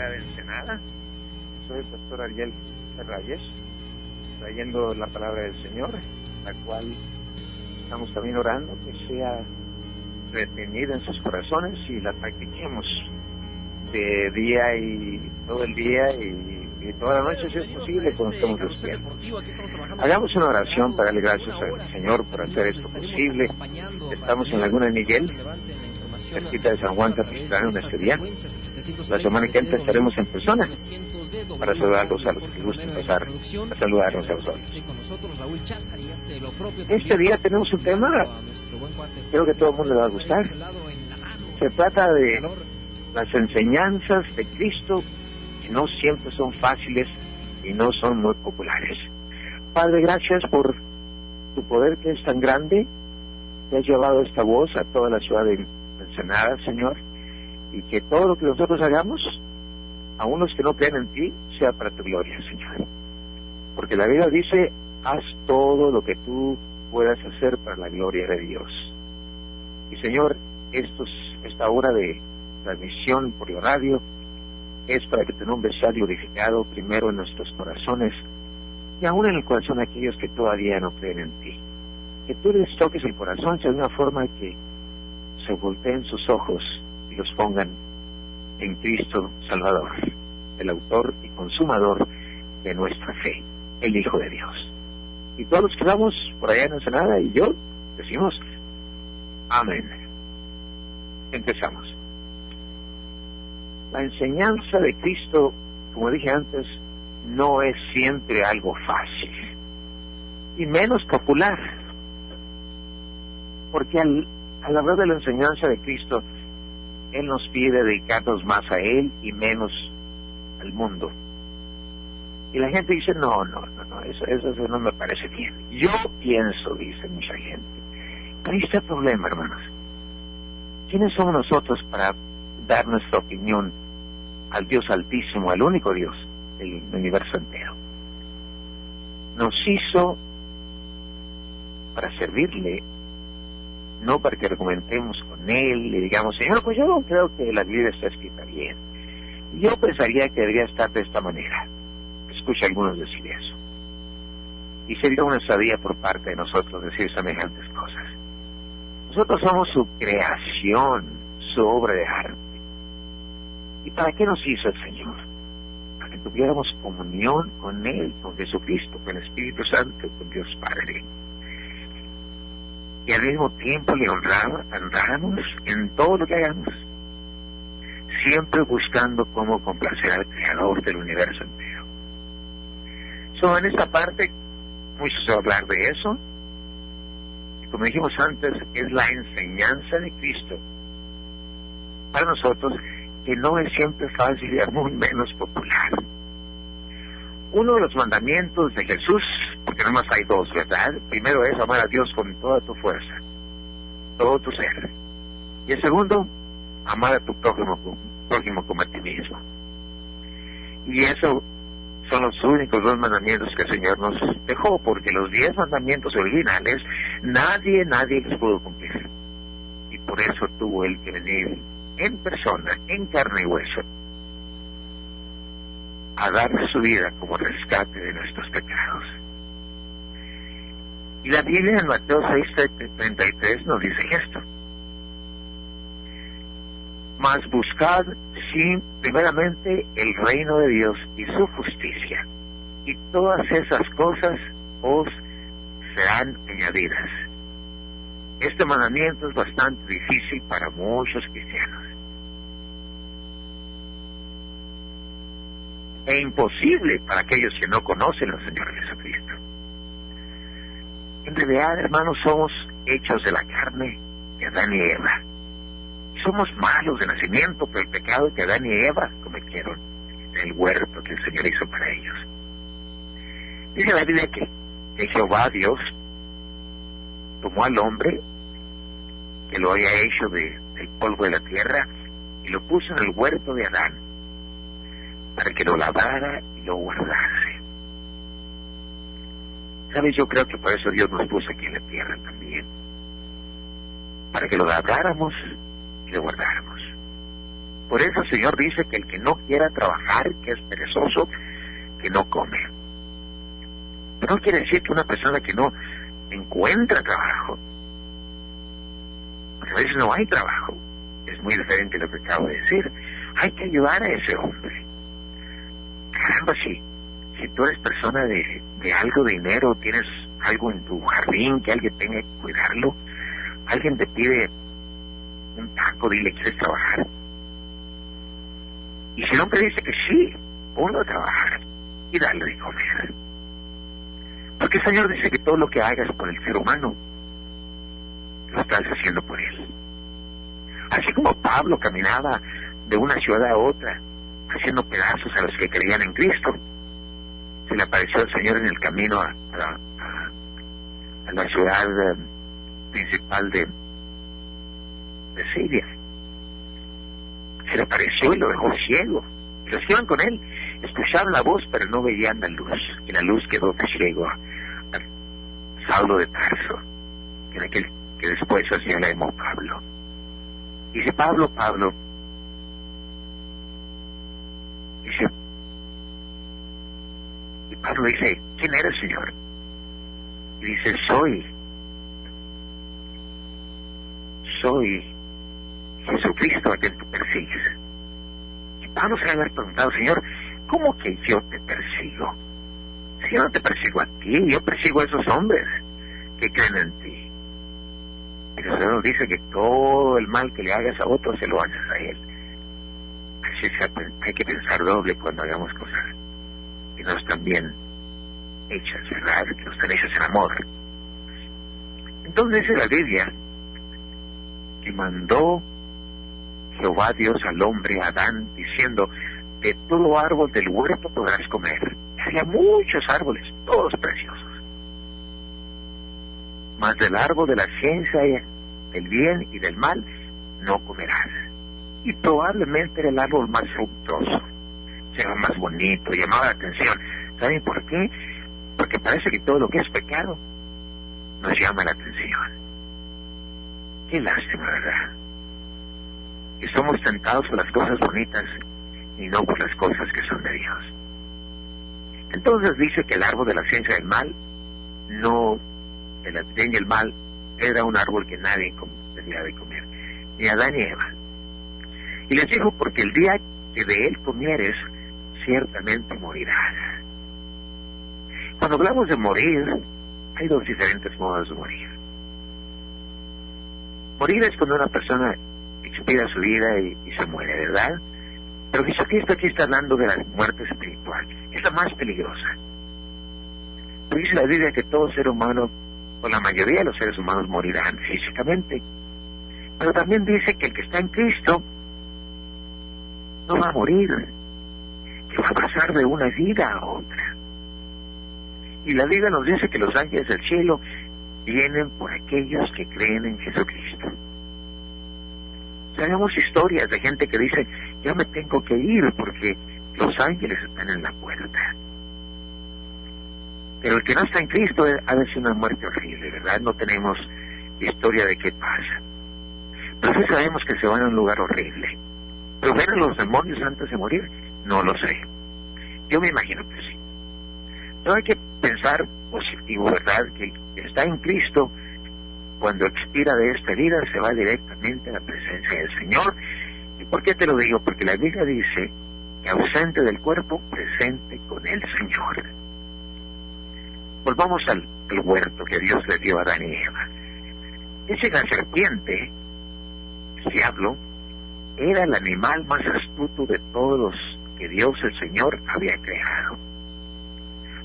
ciudad de Ensenada. Soy el pastor Ariel Reyes, trayendo la palabra del Señor, la cual estamos también orando que sea retenida en sus corazones y la practiquemos de día y todo el día y, toda la noche si es posible cuando estemos despiertos. Hagamos una oración para darle gracias al Señor por hacer esto posible. Estamos en Laguna de Miguel, cerquita de San Juan Capistrán, en este día. La semana que entra estaremos en persona para saludarlos a los que gusten pasar a saludarnos a. Este día tenemos un tema, creo que todo el mundo le va a gustar. Se trata de las enseñanzas de Cristo que no siempre son fáciles y no son muy populares. Padre, gracias por tu poder que es tan grande, que has llevado esta voz a toda la ciudad de Ensenada, Señor, y que todo lo que nosotros hagamos, aun los que no creen en ti, sea para tu gloria, Señor. Porque la Biblia dice, haz todo lo que tú puedas hacer para la gloria de Dios. Y Señor, esta hora de transmisión por la radio es para que tu nombre sea glorificado primero en nuestros corazones y aún en el corazón de aquellos que todavía no creen en ti. Que tú les toques el corazón de una forma que se volteen sus ojos los pongan en Cristo Salvador, el autor y consumador de nuestra fe, el Hijo de Dios. Y todos los que vamos por allá en Ensenada y yo decimos, amén. Empezamos. La enseñanza de Cristo, como dije antes, no es siempre algo fácil y menos popular. Porque al, al hablar de la enseñanza de Cristo, Él nos pide dedicarnos más a Él y menos al mundo. Y la gente dice, no, no, no, no, eso, eso no me parece bien. Yo pienso, dice mucha gente. Pero ahí está el problema, hermanos. ¿Quiénes somos nosotros para dar nuestra opinión al Dios Altísimo, al único Dios del universo entero. Nos hizo para servirle, no para que argumentemos con Él y digamos, Señor, pues yo no creo que la Biblia está escrita bien. Yo pensaría que debería estar de esta manera. Escucha algunos decir eso. Y sería una sabía por parte de nosotros decir semejantes cosas. Nosotros somos su creación, su obra de arte ¿Y para qué nos hizo el Señor? Para que tuviéramos comunión con Él, con Jesucristo, con el Espíritu Santo, con Dios Padre. Y al mismo tiempo le honramos, honramos en todo lo que hagamos. Siempre buscando cómo complacer al Creador del universo entero. So, en esta parte, mucho se va a hablar de eso. Como dijimos antes, es la enseñanza de Cristo para nosotros que no es siempre fácil y aún menos popular. Uno de los mandamientos de Jesús, porque no más hay dos, ¿verdad? Primero es amar a Dios con toda tu fuerza, todo tu ser. Y el segundo, amar a tu prójimo, prójimo como a ti mismo. Y eso son los únicos dos mandamientos que el Señor nos dejó, porque los diez mandamientos originales nadie, nadie los pudo cumplir. Y por eso tuvo Él que venir en persona, en carne y hueso, a dar su vida como rescate de nuestros pecados. Y la Biblia en Mateo 6:33 nos dice esto. Mas buscad sin primeramente el reino de Dios y su justicia, y todas esas cosas os serán añadidas. Este mandamiento es bastante difícil para muchos cristianos. e imposible para aquellos que no conocen al Señor Jesucristo. En realidad, hermanos, somos hechos de la carne que Adán y Eva. Somos malos de nacimiento por el pecado que Adán y Eva cometieron en el huerto que el Señor hizo para ellos. Dice la Biblia que, que Jehová Dios tomó al hombre que lo había hecho de, del polvo de la tierra y lo puso en el huerto de Adán para que lo lavara y lo guardase. ¿Sabes? Yo creo que por eso Dios nos puso aquí en la tierra también. Para que lo laváramos y lo guardáramos. Por eso el Señor dice que el que no quiera trabajar, que es perezoso, que no come. Pero no quiere decir que una persona que no encuentra trabajo, porque a veces no hay trabajo, es muy diferente lo que acabo de decir. Hay que ayudar a ese hombre. Caramba, si, si tú eres persona de, de algo de dinero, tienes algo en tu jardín que alguien tenga que cuidarlo, alguien te pide un taco, dile, ¿quieres trabajar? Y si el hombre dice que sí, ponlo a trabajar y dale de comer. Porque el Señor dice que todo lo que hagas por el ser humano, lo estás haciendo por él. Así como Pablo caminaba de una ciudad a otra, haciendo pedazos a los que creían en Cristo, se le apareció el Señor en el camino a, la ciudad eh, principal de, de Siria. Se le apareció y lo dejó ciego. Y los que iban con él escuchaban la voz, pero no veían la luz. Y la luz quedó de ciego a, Saulo de Tarso, que era aquel que después llamó Pablo. Dice Pablo, Pablo, dice, y Pablo dice, ¿quién eres, Señor? Y dice, soy, soy Jesucristo a quien tú persigues. Y Pablo se le había preguntado, Señor, ¿cómo que yo te persigo? Si yo no te persigo a ti, yo persigo a esos hombres que creen en ti. El Señor dice que todo el mal que le hagas a otro se lo haces a Él. Así es, hay que pensar doble cuando hagamos cosas que no están bien hechas, ¿verdad? Que no están hechas en amor. Entonces dice la Biblia que mandó Jehová Dios al hombre, Adán, diciendo, de todo árbol del huerto podrás comer. Había muchos árboles, todos preciosos. Mas del árbol de la ciencia del bien y del mal no comerás. Y probablemente era el árbol más fructuoso, era más bonito, llamaba la atención. ¿Saben por qué? Porque parece que todo lo que es pecado nos llama la atención. Qué lástima, ¿verdad? y somos tentados por las cosas bonitas y no por las cosas que son de Dios. Entonces dice que el árbol de la ciencia del mal, no, el bien y el mal, era un árbol que nadie tenía de comer, ni Adán ni Eva. Y les dijo, porque el día que de él comieres, ciertamente morirás. Cuando hablamos de morir, hay dos diferentes modos de morir. Morir es cuando una persona expira su vida y, se muere, ¿verdad? Pero Jesucristo aquí está hablando de la muerte espiritual, es la más peligrosa. Dice la Biblia que todo ser humano, o la mayoría de los seres humanos, morirán físicamente. Pero también dice que el que está en Cristo no va a morir, que va a pasar de una vida a otra. Y la Biblia nos dice que los ángeles del cielo vienen por aquellos que creen en Jesucristo. Tenemos historias de gente que dice, yo me tengo que ir porque los ángeles están en la puerta. Pero el que no está en Cristo ha de ser una muerte horrible, ¿verdad? No tenemos historia de qué pasa. Pero sí sabemos que se van a un lugar horrible. ¿Pero ven a los demonios antes de morir? No lo sé. Yo me imagino que sí. No hay que pensar positivo, ¿verdad? Que está en Cristo cuando expira de esta vida se va directamente a la presencia del Señor. ¿Y por qué te lo digo? Porque la Biblia dice que ausente del cuerpo, presente con el Señor. Volvamos al, huerto que Dios le dio a Adán y Eva. Ese la serpiente, el diablo, era el animal más astuto de todos los que Dios el Señor había creado.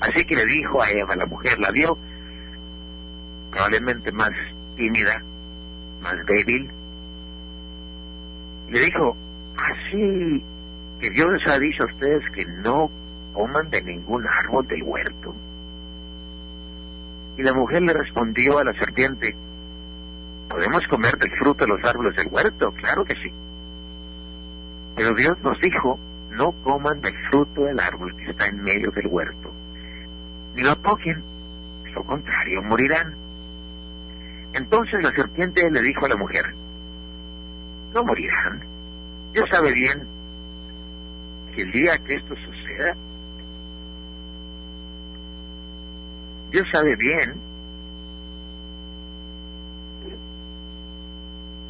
Así que le dijo a Eva, la mujer, la vio probablemente más tímida, más débil. Le dijo, así que Dios ha dicho a ustedes que no coman de ningún árbol del huerto. Y la mujer le respondió a la serpiente, ¿podemos comer del fruto de los árboles del huerto? Claro que sí. Pero Dios nos dijo, no coman del fruto del árbol que está en medio del huerto, ni lo toquen, lo contrario, morirán. Entonces la serpiente le dijo a la mujer, no morirán, Dios sabe bien que el día que esto suceda, Dios sabe bien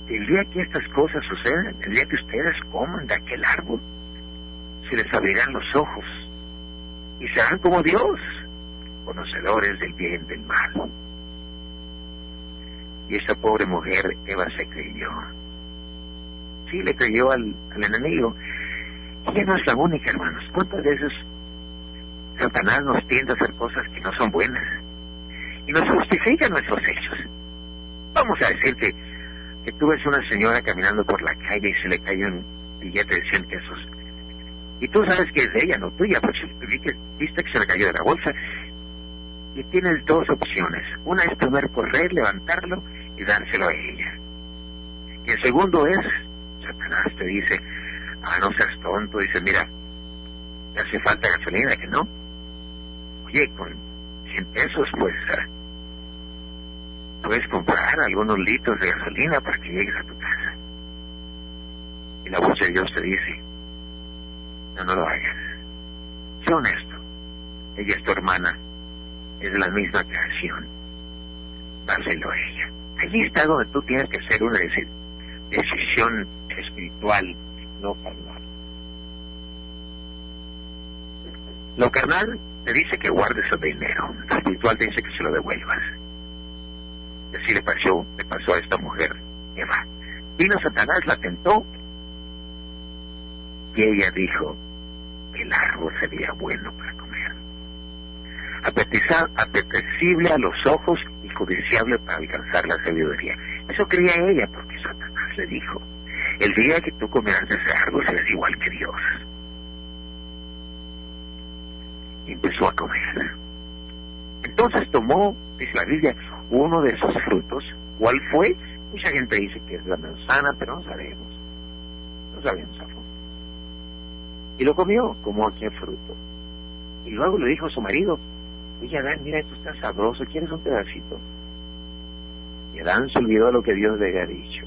que el día que estas cosas sucedan, el día que ustedes coman de aquel árbol, se les abrirán los ojos y serán como Dios, conocedores del bien y del mal. Y esa pobre mujer, Eva, se creyó. Sí, le creyó al, al enemigo. Ella no es la única, hermanos. ¿Cuántas veces Satanás nos tiende a hacer cosas que no son buenas? Y nos justifica nuestros hechos. Vamos a decir que, que tú ves una señora caminando por la calle y se le cae un billete de 100 pesos y tú sabes que es de ella, no tuya, porque viste que se le cayó de la bolsa. Y tienes dos opciones. Una es tomar correr, levantarlo y dárselo a ella. Y el segundo es, Satanás te dice, ah, no seas tonto, dice, mira, te hace falta gasolina, que no. Oye, con 100 pesos, pues, ah, puedes comprar algunos litros de gasolina para que llegues a tu casa. Y la voz de Dios te dice, no, lo hagas. Sé honesto. Ella es tu hermana. Es la misma creación. Dáselo a ella. Allí está donde tú tienes que hacer una decisión espiritual, no carnal. Lo carnal te dice que guardes el dinero. Lo espiritual te dice que se lo devuelvas. Y así le pasó, le pasó a esta mujer, Eva. Vino Satanás, la tentó. Y ella dijo, el árbol sería bueno para comer. apetecible a los ojos y codiciable para alcanzar la sabiduría. Eso creía ella porque Satanás le dijo, el día que tú comerás ese árbol serás igual que Dios. Y empezó a comer. Entonces tomó, dice la Biblia, uno de esos frutos. ¿Cuál fue? Mucha gente dice que es la manzana, pero no sabemos. No sabemos a y lo comió como aquel fruto. Y luego le dijo a su marido, oye Adán, mira, esto está sabroso, ¿quieres un pedacito? Y Adán se olvidó lo que Dios le había dicho.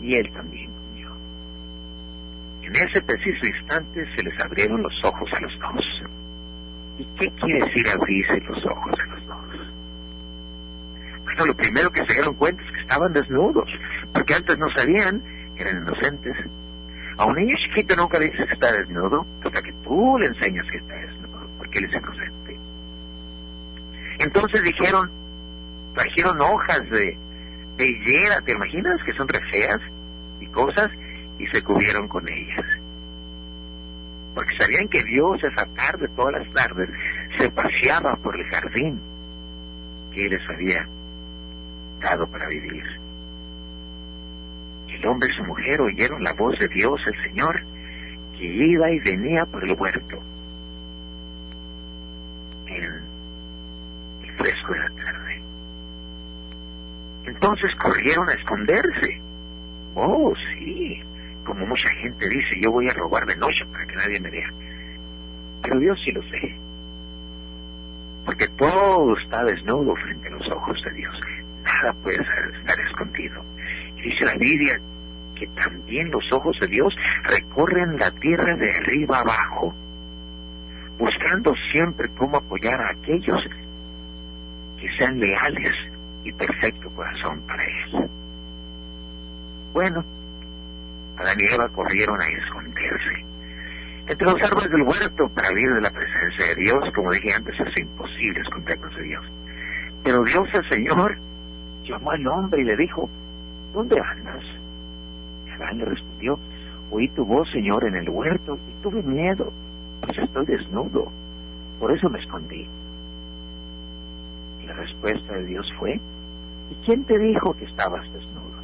Y él también comió. En ese preciso instante se les abrieron los ojos a los dos. ¿Y qué quiere decir abrirse los ojos a los dos? Bueno, lo primero que se dieron cuenta es que estaban desnudos, porque antes no sabían, eran inocentes, a un niño chiquito nunca le dices que está desnudo, hasta que tú le enseñas que está desnudo, porque él es inocente. Entonces dijeron, trajeron hojas de, de higuera, ¿te imaginas? Que son re feas y cosas, y se cubrieron con ellas. Porque sabían que Dios esa tarde, todas las tardes, se paseaba por el jardín que les había dado para vivir hombre y su mujer oyeron la voz de Dios, el Señor, que iba y venía por el huerto en el fresco de la tarde. Entonces corrieron a esconderse. Oh, sí, como mucha gente dice, yo voy a robar de noche para que nadie me vea. Pero Dios sí lo sé. Porque todo está desnudo frente a los ojos de Dios. Nada puede estar escondido. Dice la Biblia también los ojos de Dios recorren la tierra de arriba abajo, buscando siempre cómo apoyar a aquellos que sean leales y perfecto corazón para Él. Bueno, Adán y Eva corrieron a esconderse entre los árboles del huerto para vivir de la presencia de Dios. Como dije antes, es imposible escondernos de Dios. Pero Dios el Señor llamó al hombre y le dijo, ¿dónde andas? Le respondió, oí tu voz, Señor, en el huerto y tuve miedo, pues estoy desnudo, por eso me escondí. Y la respuesta de Dios fue, ¿y quién te dijo que estabas desnudo?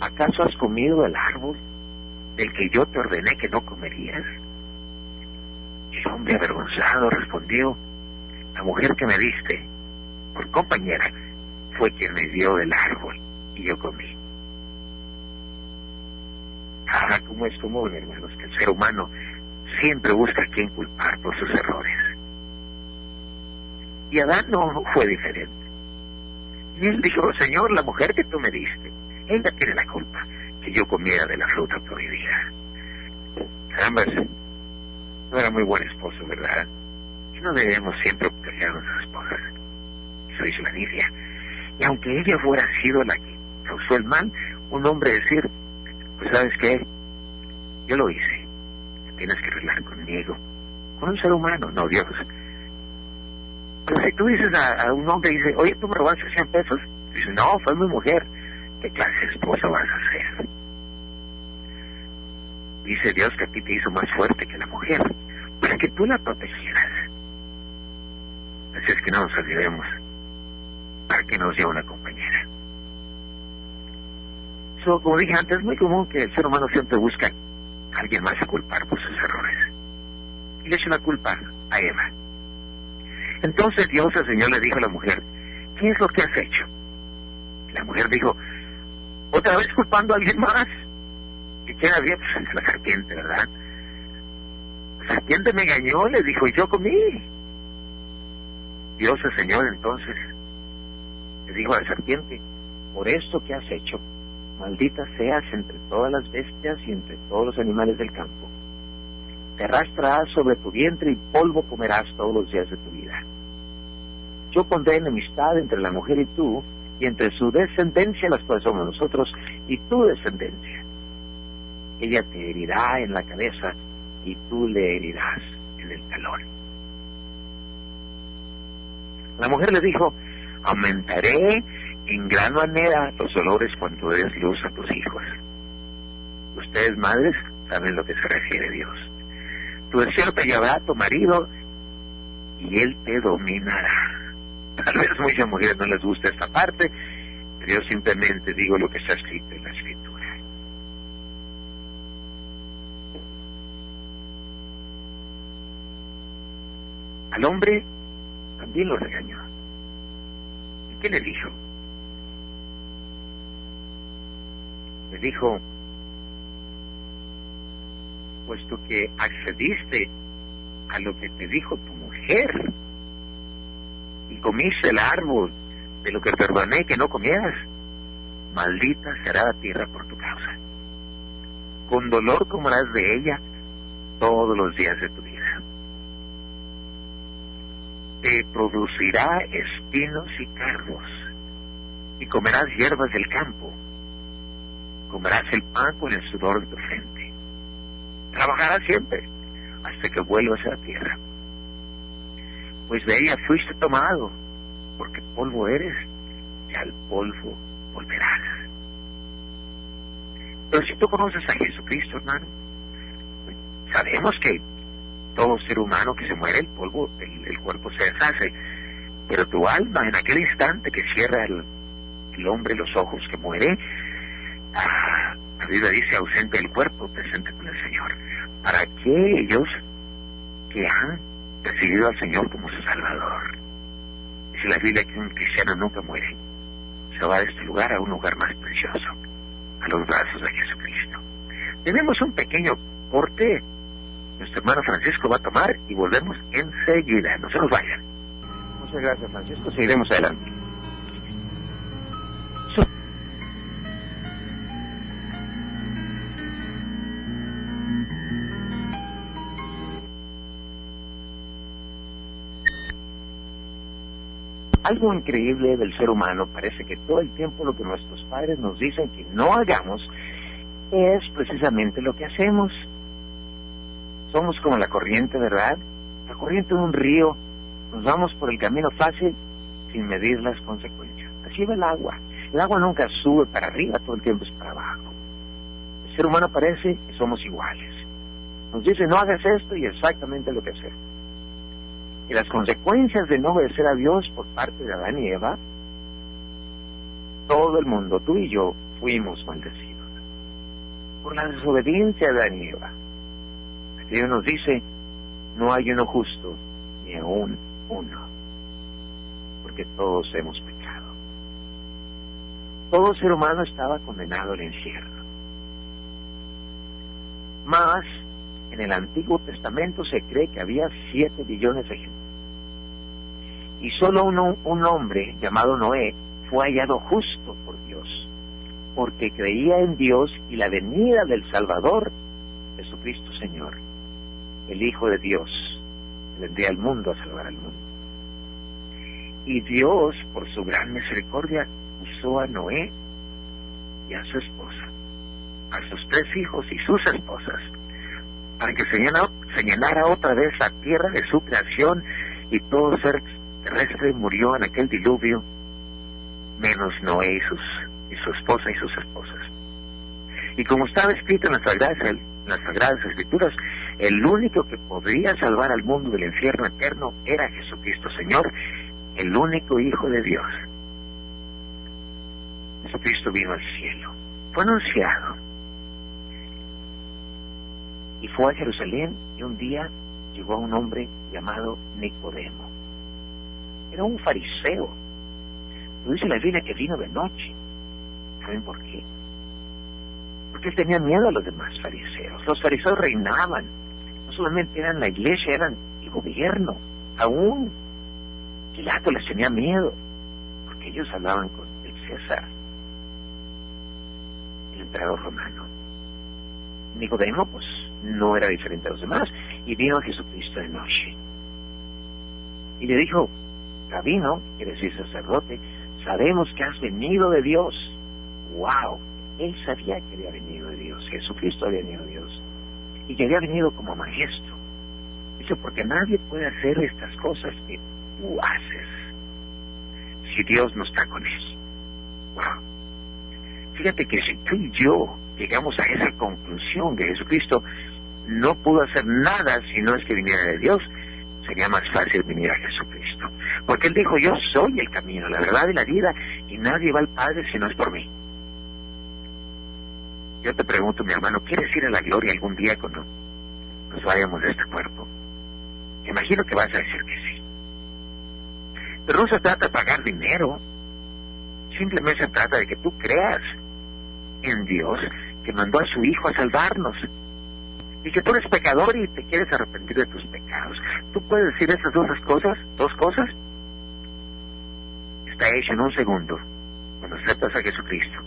¿Acaso has comido el árbol del que yo te ordené que no comerías? El hombre avergonzado respondió, la mujer que me diste por compañera fue quien me dio del árbol y yo comí. Ah, cómo es común, hermanos, que el ser humano siempre busca a quien culpar por sus errores. Y Adán no fue diferente. Y él dijo, Señor, la mujer que tú me diste, ella tiene la culpa que yo comiera de la fruta prohibida. Caramba, no era muy buen esposo, ¿verdad? Y no debemos siempre proteger a nuestras esposas. Eso hizo la. Y aunque ella fuera sido la que causó el mal, un hombre decir, pues sabes qué, yo lo hice, tienes que arreglar conmigo, con un ser humano, no Dios. Pero si tú dices a, un hombre, dice, oye, tú me robaste 100 pesos, dice, no, fue mi mujer, ¿qué clase de esposa vas a hacer? Dice Dios que a ti te hizo más fuerte que la mujer, para que tú la protegieras. Así es que no nos olvidemos, para que nos lleve una compañera. So, como dije antes, es muy común que el ser humano siempre busca a alguien más a culpar por sus errores. Y le echa la culpa a Eva. Entonces Dios, el Señor, le dijo a la mujer, ¿qué es lo que has hecho? La mujer dijo, otra vez culpando a alguien más. ¿Y quién había? Pues la serpiente, ¿verdad? La serpiente me engañó, le dijo, y yo comí. Dios, el Señor, entonces, le dijo a la serpiente, por esto que has hecho, maldita seas entre todas las bestias y entre todos los animales del campo. Te arrastrarás sobre tu vientre y polvo comerás todos los días de tu vida. Yo pondré enemistad entre la mujer y tú, y entre su descendencia, las cuales somos nosotros, y tu descendencia. Ella te herirá en la cabeza y tú le herirás en el talón. La mujer le dijo, aumentaré en gran manera los dolores cuando des luz a tus hijos. Ustedes, madres, saben lo que se refiere Dios. Tu deseo te llevará a tu marido y él te dominará. Tal vez muchas mujeres no les gusta esta parte, pero yo simplemente digo lo que está escrito en la escritura. Al hombre también lo regañó. ¿Y qué le dijo? Dijo, puesto que accediste a lo que te dijo tu mujer, y comiste el árbol de lo que te ordené que no comieras, maldita será la tierra por tu causa. Con dolor comerás de ella todos los días de tu vida. Te producirá espinos y cardos, y comerás hierbas del campo. Comerás el pan con el sudor de tu frente. Trabajarás siempre hasta que vuelvas a la tierra pues de ella fuiste tomado, porque polvo eres y al polvo volverás. Pero si tú conoces a Jesucristo, hermano, sabemos que todo ser humano que se muere, el polvo, el, cuerpo se deshace, pero tu alma en aquel instante que cierra el, hombre los ojos que muere, la Biblia dice ausente del cuerpo, presente con el Señor. Para aquellos que han recibido al Señor como su Salvador. Dice la Biblia que un cristiano nunca muere. Se va de este lugar a un lugar más precioso, a los brazos de Jesucristo. Tenemos un pequeño corte. Nuestro hermano Francisco va a tomar y volvemos enseguida. No se nos vayan. Muchas gracias, Francisco. Seguiremos adelante. Algo increíble del ser humano, parece que todo el tiempo lo que nuestros padres nos dicen que no hagamos es precisamente lo que hacemos. Somos como la corriente, ¿verdad? La corriente de un río. Nos vamos por el camino fácil sin medir las consecuencias. Así va el agua. El agua nunca sube para arriba, todo el tiempo es para abajo. El ser humano parece que somos iguales. Nos dice no hagas esto y exactamente lo que hacemos y las consecuencias de no obedecer a Dios por parte de Adán y Eva, todo el mundo, tú y yo, fuimos maldecidos. Por la desobediencia de Adán y Eva. Dios nos dice, no hay uno justo, ni aún uno, porque todos hemos pecado. Todo ser humano estaba condenado al infierno. Más, en el Antiguo Testamento se cree que había siete billones de gente y solo un, un hombre llamado Noé fue hallado justo por Dios. porque creía en Dios y la venida del Salvador, Jesucristo Señor, el Hijo de Dios, vendría al mundo a salvar al mundo. Y Dios, por su gran misericordia, usó a Noé y a su esposa, a sus tres hijos y sus esposas, para que se llenara, otra vez la tierra de su creación y todo ser terrestre murió en aquel diluvio, menos Noé y, sus, y su esposa y sus esposas. Y como estaba escrito en las Sagradas, Escrituras, el único que podría salvar al mundo del infierno eterno era Jesucristo Señor, el único Hijo de Dios. Jesucristo vino al cielo, fue anunciado y fue a Jerusalén y un día llegó a un hombre llamado Nicodemo. Era un fariseo. Lo dice la Biblia que vino de noche. ¿Saben por qué? Porque él tenía miedo a los demás fariseos. Los fariseos reinaban. No solamente eran la iglesia, eran el gobierno. Aún Pilato les tenía miedo. Porque ellos hablaban con el César, el emperador romano. Nicodemo, pues, no era diferente a los demás, y vino a Jesucristo de noche. Y le dijo, Rabino, quiere decir sacerdote, sabemos que has venido de Dios. ¡Wow! Él sabía que había venido de Dios, Jesucristo había venido de Dios, y que había venido como maestro. Dice, porque nadie puede hacer estas cosas que tú haces si Dios no está con él. ¡Wow! Fíjate que si tú y yo llegamos a esa conclusión que Jesucristo no pudo hacer nada si no es que viniera de Dios, sería más fácil venir a Jesucristo. Porque Él dijo, yo soy el camino, la verdad y la vida, y nadie va al Padre si no es por mí. Yo te pregunto, mi hermano, ¿quieres ir a la gloria algún día cuando nos vayamos de este cuerpo? Imagino que vas a decir que sí. Pero no se trata de pagar dinero, simplemente se trata de que tú creas en Dios que mandó a su Hijo a salvarnos. Y que tú eres pecador y te quieres arrepentir de tus pecados. ¿Tú puedes decir esas dos cosas? ¿Dos cosas? Está hecho en un segundo, cuando aceptas a Jesucristo.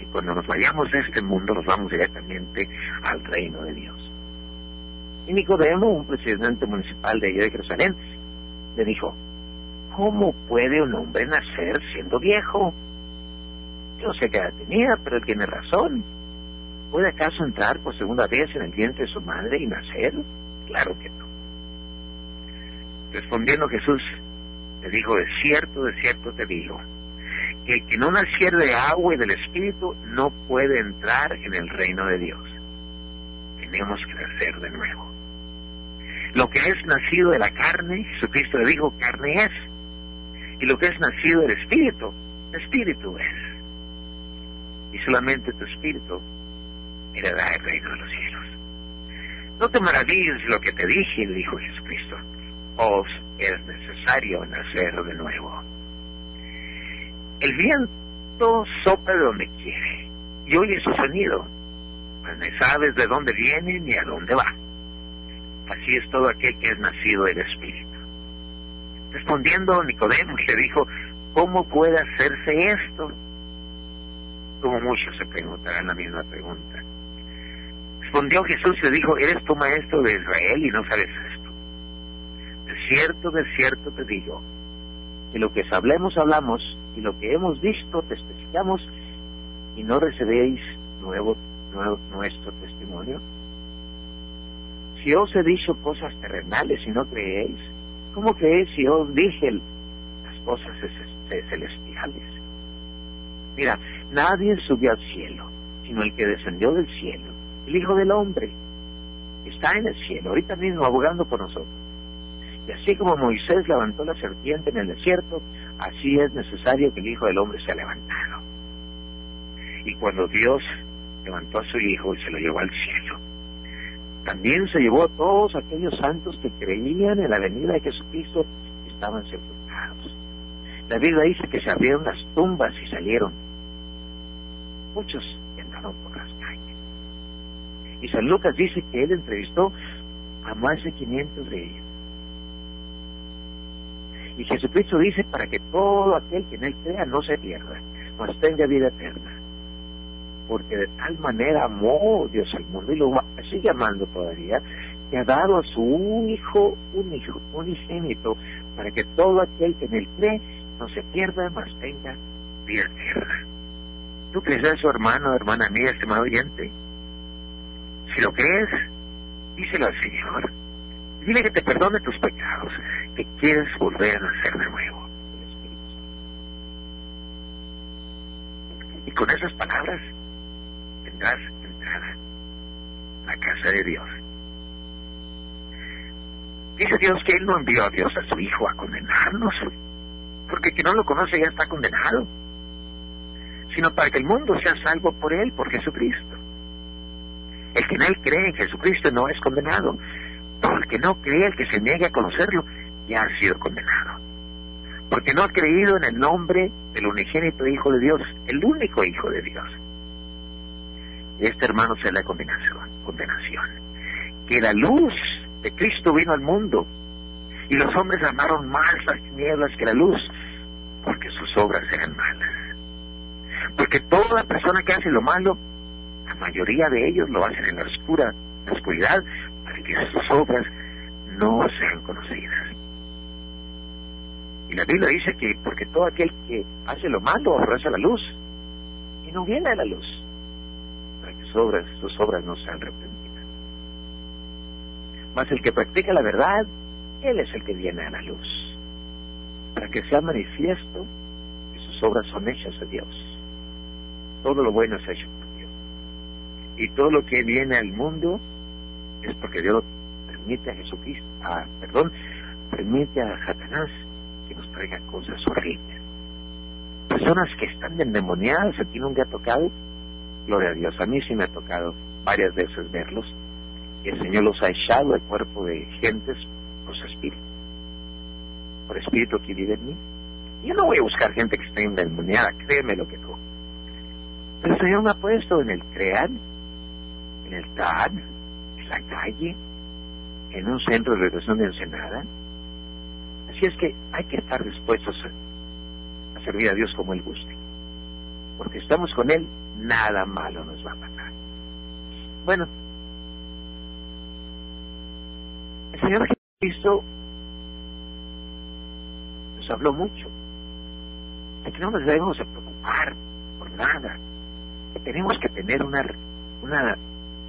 Y cuando nos vayamos de este mundo, nos vamos directamente al reino de Dios. Y Nicodemo, un presidente municipal de de Jerusalén, le dijo, ¿cómo puede un hombre nacer siendo viejo? Yo sé que la tenía, pero él tiene razón. ¿Puede acaso entrar por segunda vez en el vientre de su madre y nacer? Claro que no. Respondiendo Jesús, le dijo, de cierto, de cierto te digo, que el que no naciera de agua y del Espíritu no puede entrar en el reino de Dios. Tenemos que nacer de nuevo. Lo que es nacido de la carne, Jesucristo le dijo, carne es. Y lo que es nacido del Espíritu, Espíritu es y solamente tu espíritu heredará el reino de los cielos. No te maravilles lo que te dije, dijo Jesucristo. Os es necesario nacer de nuevo. El viento sopla de donde quiere y oye su sonido, mas no sabes de dónde viene ni a dónde va. Así es todo aquel que es nacido del Espíritu. Respondiendo Nicodemo le dijo, ¿cómo puede hacerse esto? como muchos se preguntarán la misma pregunta. Respondió Jesús y le dijo, ¿eres tu maestro de Israel y no sabes esto? De cierto, de cierto te digo, que lo que hablemos, hablamos, y lo que hemos visto, te especificamos, y no recibéis nuevo, nuevo nuestro testimonio. Si os he dicho cosas terrenales y no creéis, ¿cómo creéis si os dije las cosas celestiales? Mira, nadie subió al cielo, sino el que descendió del cielo, el Hijo del Hombre. Está en el cielo, ahorita mismo abogando por nosotros. Y así como Moisés levantó la serpiente en el desierto, así es necesario que el Hijo del Hombre sea levantado. Y cuando Dios levantó a su Hijo y se lo llevó al cielo, también se llevó a todos aquellos santos que creían en la venida de Jesucristo y estaban sepultados. La Biblia dice que se abrieron las tumbas y salieron muchos entraron por. Y San Lucas dice que él entrevistó a más de 500 de ellos. Y Jesucristo dice para que todo aquel que en él crea no se pierda, mas tenga vida eterna. porque de tal manera amó Dios al mundo y lo sigue amando todavía, que ha dado a su hijo único, unigénito, para que todo aquel que en él cree no se pierda, mas tenga vida eterna. ¿Tú crees eso, hermano, hermana mía, estimado oyente? Si lo crees, díselo al Señor. Dile que te perdone tus pecados, que quieres volver a nacer de nuevo. Y con esas palabras tendrás entrada a la casa de Dios. Dice Dios que Él no envió a Dios a su Hijo a condenarnos, porque quien no lo conoce ya está condenado, sino para que el mundo sea salvo por Él, por Jesucristo. El que Él cree en Jesucristo no es condenado, pero el que no cree, el que se niegue a conocerlo, ya ha sido condenado. Porque no ha creído en el nombre del unigénito Hijo de Dios, el único Hijo de Dios. Este hermano sea la condenación, condenación. Que la luz de Cristo vino al mundo y los hombres amaron más las tinieblas que la luz porque sus obras eran malas. Porque toda persona que hace lo malo, la mayoría de ellos lo hacen en la oscuridad, para que sus obras no sean conocidas. Y la Biblia dice que porque todo aquel que hace lo malo abraza la luz y no viene a la luz, para que sus obras, sus obras no sean repentinas. Mas el que practica la verdad, él es el que viene a la luz, para que sea manifiesto que sus obras son hechas de Dios. Todo lo bueno es hecho. Y todo lo que viene al mundo es porque Dios lo permite a Jesucristo, a, perdón, permite a Satanás que nos traiga cosas horribles. Personas que están endemoniadas, aquí nunca ha tocado, gloria a Dios, a mí sí me ha tocado varias veces verlos, el Señor los ha echado al cuerpo de gentes por su espíritu, por espíritu que vive en mí. Yo no voy a buscar gente que esté endemoniada, créeme lo que no. Pero el Señor me ha puesto en el CREAN, el TAN, en la calle, en un centro de regresión de Ensenada. Así es que hay que estar dispuestos a, servir a Dios como Él guste. Porque estamos con Él, nada malo nos va a pasar. Bueno, el Señor Jesucristo nos habló mucho de que no nos debemos de preocupar por nada, que tenemos que tener una, una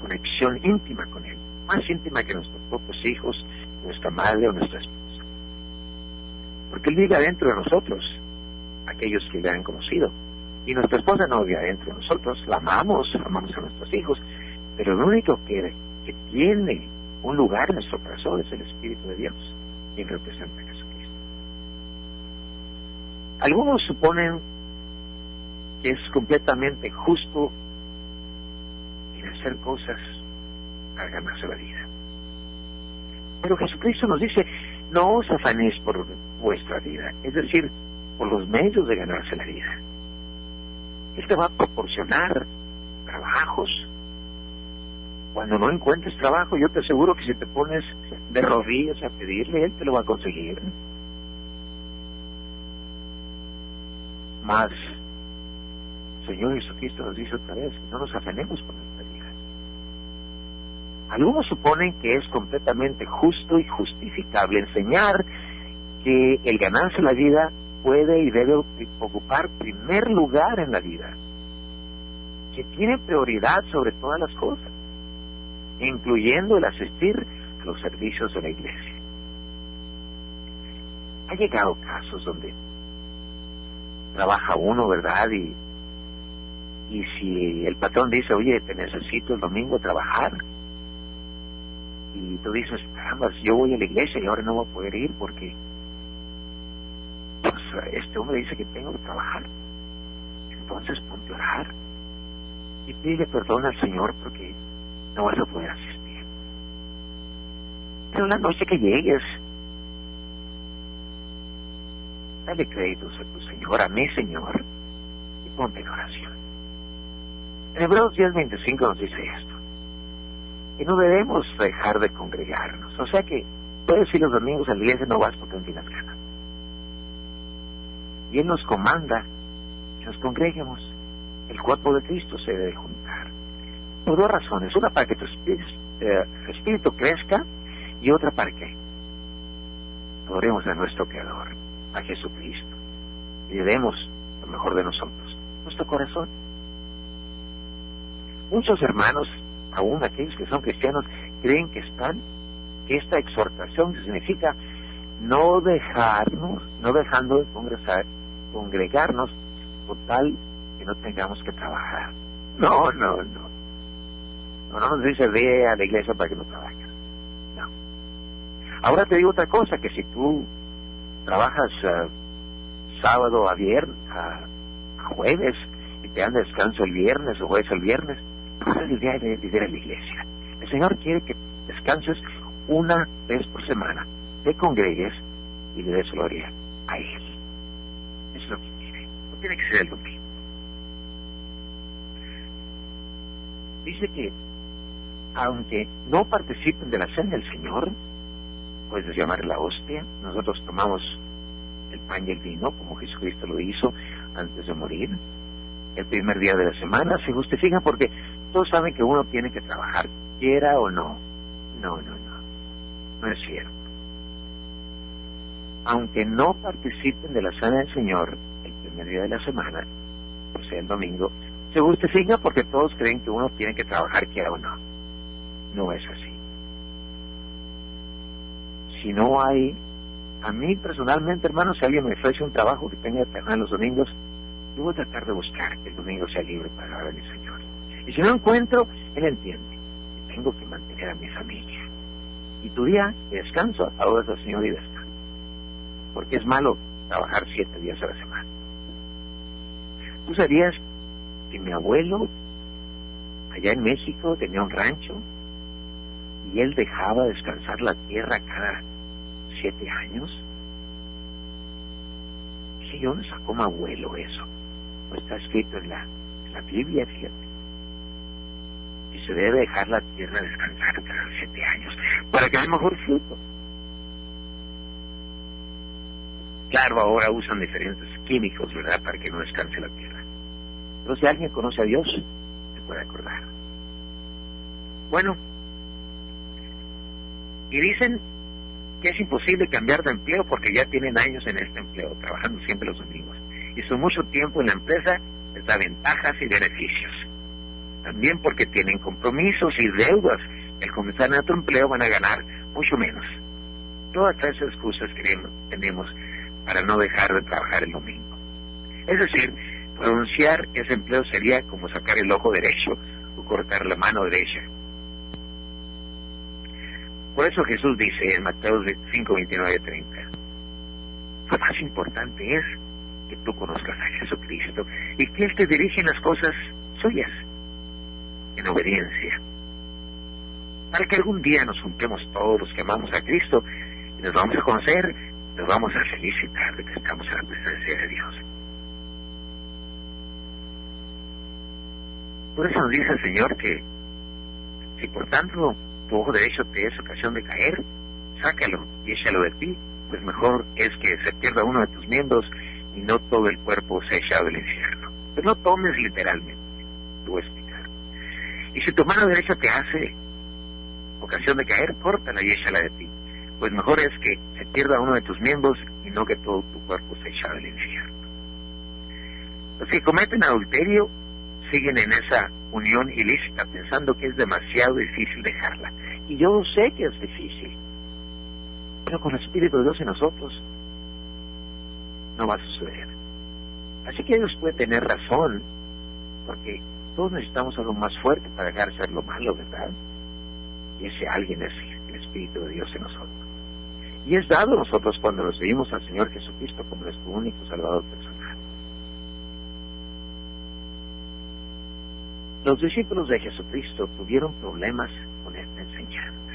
conexión íntima con Él, más íntima que nuestros propios hijos, nuestra madre o nuestra esposa. Porque Él vive adentro de nosotros, aquellos que le han conocido. Y nuestra esposa no vive adentro de nosotros, la amamos, amamos a nuestros hijos, pero lo único que, tiene un lugar en nuestro corazón es el Espíritu de Dios, quien representa a Jesucristo. Algunos suponen que es completamente justo hacer cosas para ganarse la vida. Pero Jesucristo nos dice, no os afanéis por vuestra vida, es decir, por los medios de ganarse la vida. Él te va a proporcionar trabajos, cuando no encuentres trabajo, yo te aseguro que si te pones de rodillas a pedirle, Él te lo va a conseguir. Más, Señor Jesucristo nos dice otra vez, no nos afanemos por nuestra vida. Algunos suponen que es completamente justo y justificable enseñar que el ganarse la vida puede y debe ocupar primer lugar en la vida, que tiene prioridad sobre todas las cosas incluyendo el asistir a los servicios de la iglesia. Ha llegado casos donde trabaja uno, ¿verdad? Y, y si el patrón dice, oye, te necesito el domingo trabajar, y tú dices, caramba, yo voy a la iglesia y ahora no voy a poder ir porque pues, este hombre dice que tengo que trabajar. Entonces ponte a orar y pide perdón al Señor porque no vas a poder asistir. Pero la noche que llegues, dale créditos a tu Señor, a mi Señor, y ponte en oración. En Hebreos 10.25 nos dice esto, que no debemos dejar de congregarnos. O sea que puedes ir los domingos al día no vas porque no tienes ganas. Y Él nos comanda que nos congreguemos. el cuerpo de Cristo se debe juntar. Por dos razones. Una para que tu espíritu, eh, espíritu crezca y otra para que adoremos a nuestro Creador, a Jesucristo, y demos lo mejor de nosotros, nuestro corazón. Muchos hermanos, aún aquellos que son cristianos, creen que están, que esta exhortación significa no dejarnos, no dejando de congresar, congregarnos total que no tengamos que trabajar. No, no, no. No, no nos dice ve a la iglesia para que no trabajes. No. Ahora te digo otra cosa, que si tú trabajas eh, sábado a viernes, a, jueves, y te dan descanso el viernes o jueves el viernes, pues es el día de, ir a la iglesia. El Señor quiere que descanses una vez por semana, te congregues y le des gloria a Él. Eso es lo que quiere. No tiene que ser el domingo. Dice que aunque no participen de la cena del Señor, puedes llamar la hostia, nosotros tomamos el pan y el vino, como Jesucristo lo hizo antes de morir. El primer día de la semana se justifica porque todos saben que uno tiene que trabajar, quiera o no. No, no, no. No es cierto. Aunque no participen de la cena del Señor el primer día de la semana, o sea, el domingo, se justifica porque todos creen que uno tiene que trabajar, quiera o no. No es así. Si no hay a mí personalmente, hermano, si alguien me ofrece un trabajo que tenga que trabajar los domingos, yo voy a tratar de buscar que el domingo sea libre para a mi Señor. Y si no encuentro, Él entiende tengo que mantener a mi familia. Y tu día de descanso, ahora al Señor y descanso. Porque es malo trabajar siete días a la semana. ¿Tú sabías que mi abuelo, allá en México, tenía un rancho y él dejaba descansar la tierra cada siete años. Dije yo, no sacó mi abuelo eso? No está escrito en la, la Biblia, fíjate. Se debe dejar la tierra descansar cada siete años para que haya mejor fruto. Claro, ahora usan diferentes químicos, ¿verdad?, para que no descanse la tierra. Pero si alguien conoce a Dios, se puede acordar. Bueno, y dicen que es imposible cambiar de empleo porque ya tienen años en este empleo, trabajando siempre los domingos. Y su mucho tiempo en la empresa les da ventajas y beneficios. También porque tienen compromisos y deudas. El comenzar en otro empleo van a ganar mucho menos. Todas esas excusas que tenemos para no dejar de trabajar el domingo. Es decir, pronunciar ese empleo sería como sacar el ojo derecho o cortar la mano derecha. Por eso Jesús dice en Mateo 5, 29, 30, lo más importante es que tú conozcas a Jesucristo y que Él te dirige en las cosas suyas, en obediencia. Para que algún día nos juntemos todos los que amamos a Cristo y nos vamos a conocer, nos vamos a felicitar de que estamos en la presencia de Dios. Por eso nos dice el Señor que si por tanto tu ojo derecho te es ocasión de caer, sácalo y échalo de ti, pues mejor es que se pierda uno de tus miembros y no todo el cuerpo se ha echado al infierno. Pero no tomes literalmente, a explicar. Y si tu mano derecha te hace ocasión de caer, córtala y échala de ti, pues mejor es que se pierda uno de tus miembros y no que todo tu cuerpo se echado al infierno. Los que cometen adulterio siguen en esa unión ilícita pensando que es demasiado difícil dejarla. Y yo sé que es difícil, pero con el Espíritu de Dios en nosotros no va a suceder. Así que Dios puede tener razón, porque todos necesitamos algo más fuerte para dejar de ser lo malo, ¿verdad? Y ese alguien es el Espíritu de Dios en nosotros. Y es dado a nosotros cuando recibimos al Señor Jesucristo como nuestro único Salvador personal. Los discípulos de Jesucristo tuvieron problemas con esta enseñanza.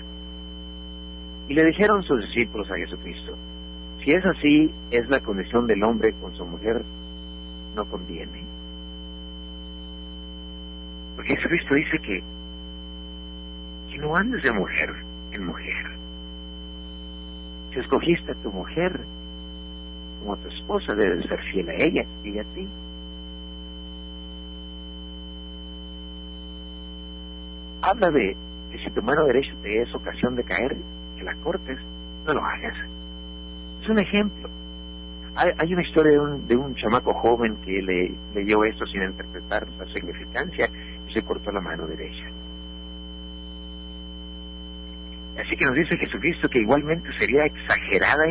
Y le dijeron sus discípulos a Jesucristo, si es así, es la condición del hombre con su mujer, no conviene. Porque Jesucristo dice que, que no andes de mujer en mujer. Si escogiste a tu mujer como tu esposa, debes ser fiel a ella y a ti. habla de que si tu mano derecha te es ocasión de caer, que la cortes, no lo hagas. Es un ejemplo. Hay, una historia de un, de un chamaco joven que le, leyó esto sin interpretar la significancia se cortó la mano derecha. Así que nos dice Jesucristo que igualmente sería exagerada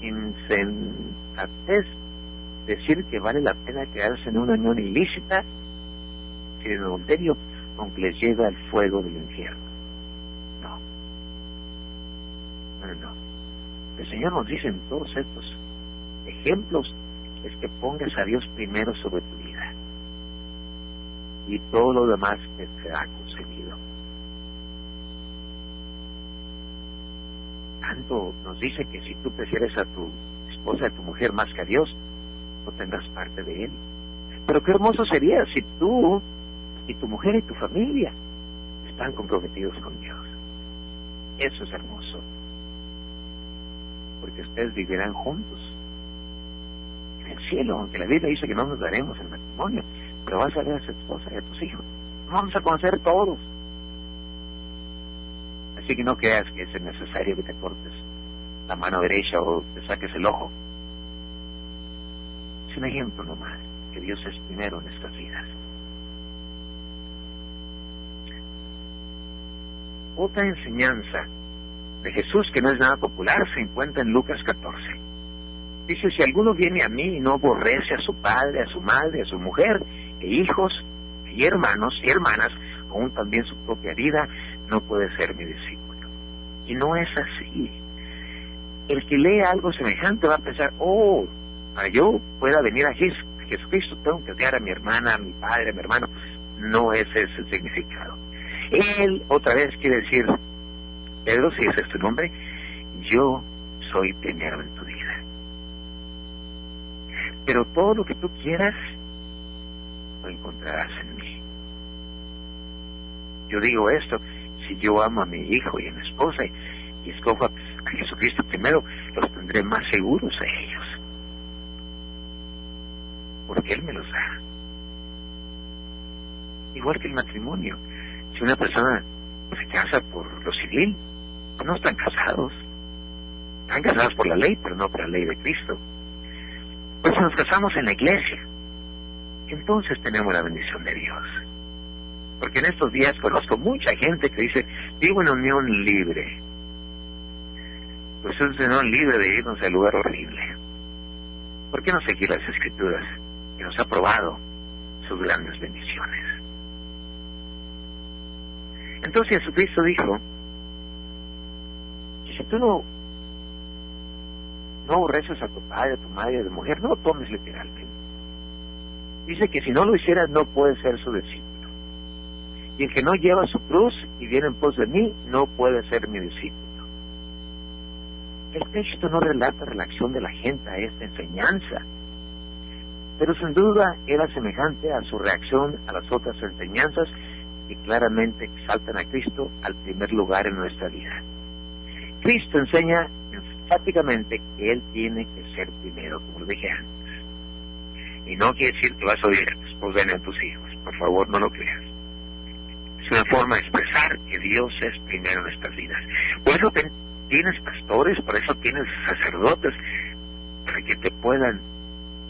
insensatez decir que vale la pena quedarse en una unión ilícita sin adulterio aunque les lleve al fuego del infierno. No. No, no. El Señor nos dice en todos estos ejemplos es que pongas a Dios primero sobre tu vida y todo lo demás te será concedido. Tanto nos dice que si tú prefieres a tu esposa, a tu mujer más que a Dios, no tendrás parte de Él. Pero qué hermoso sería si tú y tu mujer y tu familia están comprometidos con Dios. Eso es hermoso. Porque ustedes vivirán juntos en el cielo, aunque la Biblia dice que no nos daremos el matrimonio, pero vas a ver a tu esposa y a tus hijos. Vamos a conocer todos. Así que no creas que es necesario que te cortes la mano derecha o te saques el ojo. Es un ejemplo nomás, que Dios es primero en nuestras vidas. Otra enseñanza de Jesús que no es nada popular se encuentra en Lucas 14. Dice, si alguno viene a mí y no aborrece a su padre, a su madre, a su mujer, e hijos, y hermanos y hermanas, aún también su propia vida, no puede ser mi discípulo. Y no es así. El que lee algo semejante va a pensar, oh, para yo pueda venir a Jesucristo tengo que odiar a mi hermana, a mi padre, a mi hermano. No es ese el significado. Él otra vez quiere decir, Pedro, si ese es tu nombre, yo soy primero en tu vida. Pero todo lo que tú quieras, encontrarás en mí. Yo digo esto, si yo amo a mi hijo y a mi esposa y, escojo a, a Jesucristo primero, los tendré más seguros a ellos. Porque Él me los da. Igual que el matrimonio si una persona se casa por lo civil, pues no están casados. Están casados por la ley, pero no por la ley de Cristo. Pues nos casamos en la iglesia, entonces tenemos la bendición de Dios. Porque en estos días conozco mucha gente que dice, vivo en unión libre. Pues es una unión libre de irnos al lugar horrible. ¿Por qué no seguir las escrituras que nos ha probado sus grandes bendiciones? Entonces Jesucristo dijo, si tú no, no aborreces a tu padre, a tu madre, a tu mujer, no lo tomes literalmente. Dice que si no lo hicieras no puede ser su discípulo. Y el que no lleva su cruz y viene en pos de mí, no puede ser mi discípulo. El texto no relata la reacción de la gente a esta enseñanza, pero sin duda era semejante a su reacción a las otras enseñanzas y claramente exaltan a Cristo al primer lugar en nuestra vida. Cristo enseña enfáticamente que Él tiene que ser primero, como lo dije antes. Y no quiere decir que vas a oír a tu esposa a tus hijos. Por favor, no lo creas. Es una forma de expresar que Dios es primero en nuestras vidas. Por eso tienes pastores, por eso tienes sacerdotes, para que te puedan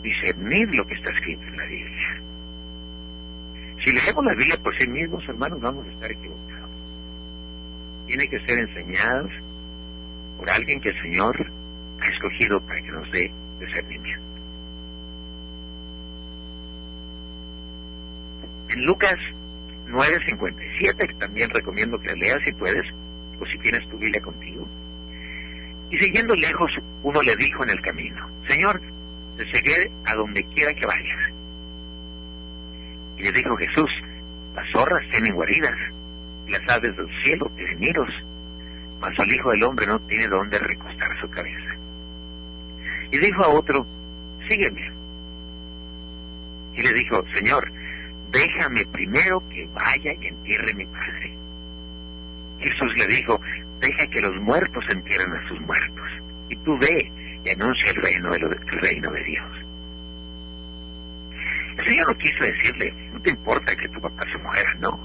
discernir lo que está escrito en la Biblia. Si leemos la Biblia por sí mismos, hermanos, vamos a estar equivocados. Tiene que ser enseñados por alguien que el Señor ha escogido para que nos dé discernimiento. En Lucas 9:57, que también recomiendo que leas si puedes, o si tienes tu Biblia contigo. Y siguiendo lejos, uno le dijo en el camino, Señor, te seguiré a donde quiera que vayas. Y le dijo Jesús, las zorras tienen guaridas, y las aves del cielo tienen nidos, mas el Hijo del Hombre no tiene dónde recostar su cabeza. Y dijo a otro, sígueme. Y le dijo, Señor, déjame primero que vaya y entierre a mi padre. Jesús le dijo, deja que los muertos entierren a sus muertos, y tú ve y anuncia el reino de, el reino de Dios. El Señor no quiso decirle, no te importa que tu papá se muera, no.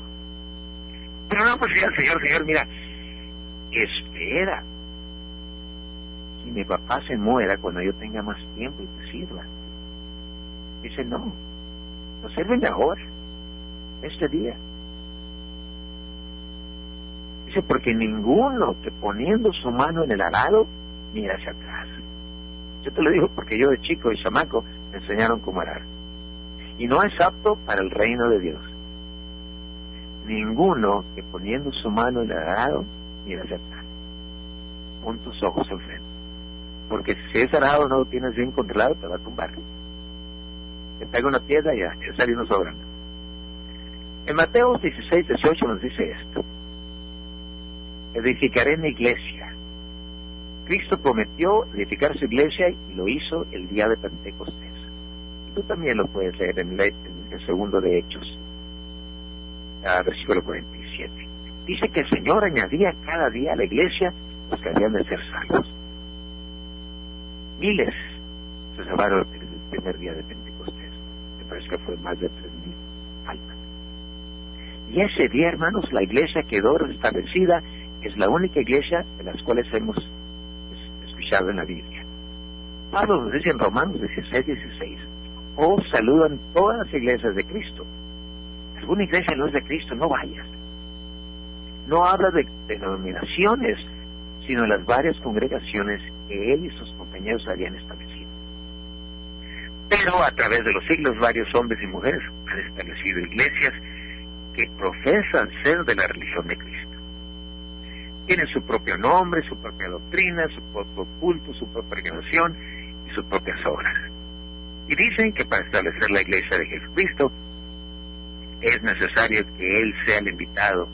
Pero no, pues al Señor, Señor, mira, espera. Si mi papá se muera cuando yo tenga más tiempo y te sirva. Dice, no, no sirven ahora, este día. Dice, porque ninguno que poniendo su mano en el arado mira hacia atrás. Yo te lo digo porque yo de chico y chamaco me enseñaron cómo arar. Y no es apto para el reino de Dios. Ninguno que poniendo su mano en el arado mira hacia atrás. Pon tus ojos al frente. Porque si ese arado no lo tienes bien controlado, te va a tumbar. Te pega una piedra y ya, ya salió sobrando. En Mateo 16, 18 nos dice esto. Edificaré mi iglesia Cristo prometió edificar su iglesia y lo hizo el día de Pentecostés. Y tú también lo puedes leer en, el segundo de Hechos, versículo 47. Dice que el Señor añadía cada día a la iglesia los que habían de ser salvos. Miles se salvaron el primer día de Pentecostés. Me parece que fue más de tres mil almas. Y ese día, hermanos, la iglesia quedó restablecida. Es la única iglesia de las cuales hemos en la Biblia. Pablo nos dice en Romanos 16, 16, oh, saludan todas las iglesias de Cristo. Alguna iglesia no es de Cristo, no vayas. No habla de denominaciones, sino de las varias congregaciones que él y sus compañeros habían establecido. Pero a través de los siglos varios hombres y mujeres han establecido iglesias que profesan ser de la religión de Cristo tienen su propio nombre, su propia doctrina, su propio culto, su propia organización y sus propias obras. Y dicen que para establecer la iglesia de Jesucristo es necesario que Él sea el invitado.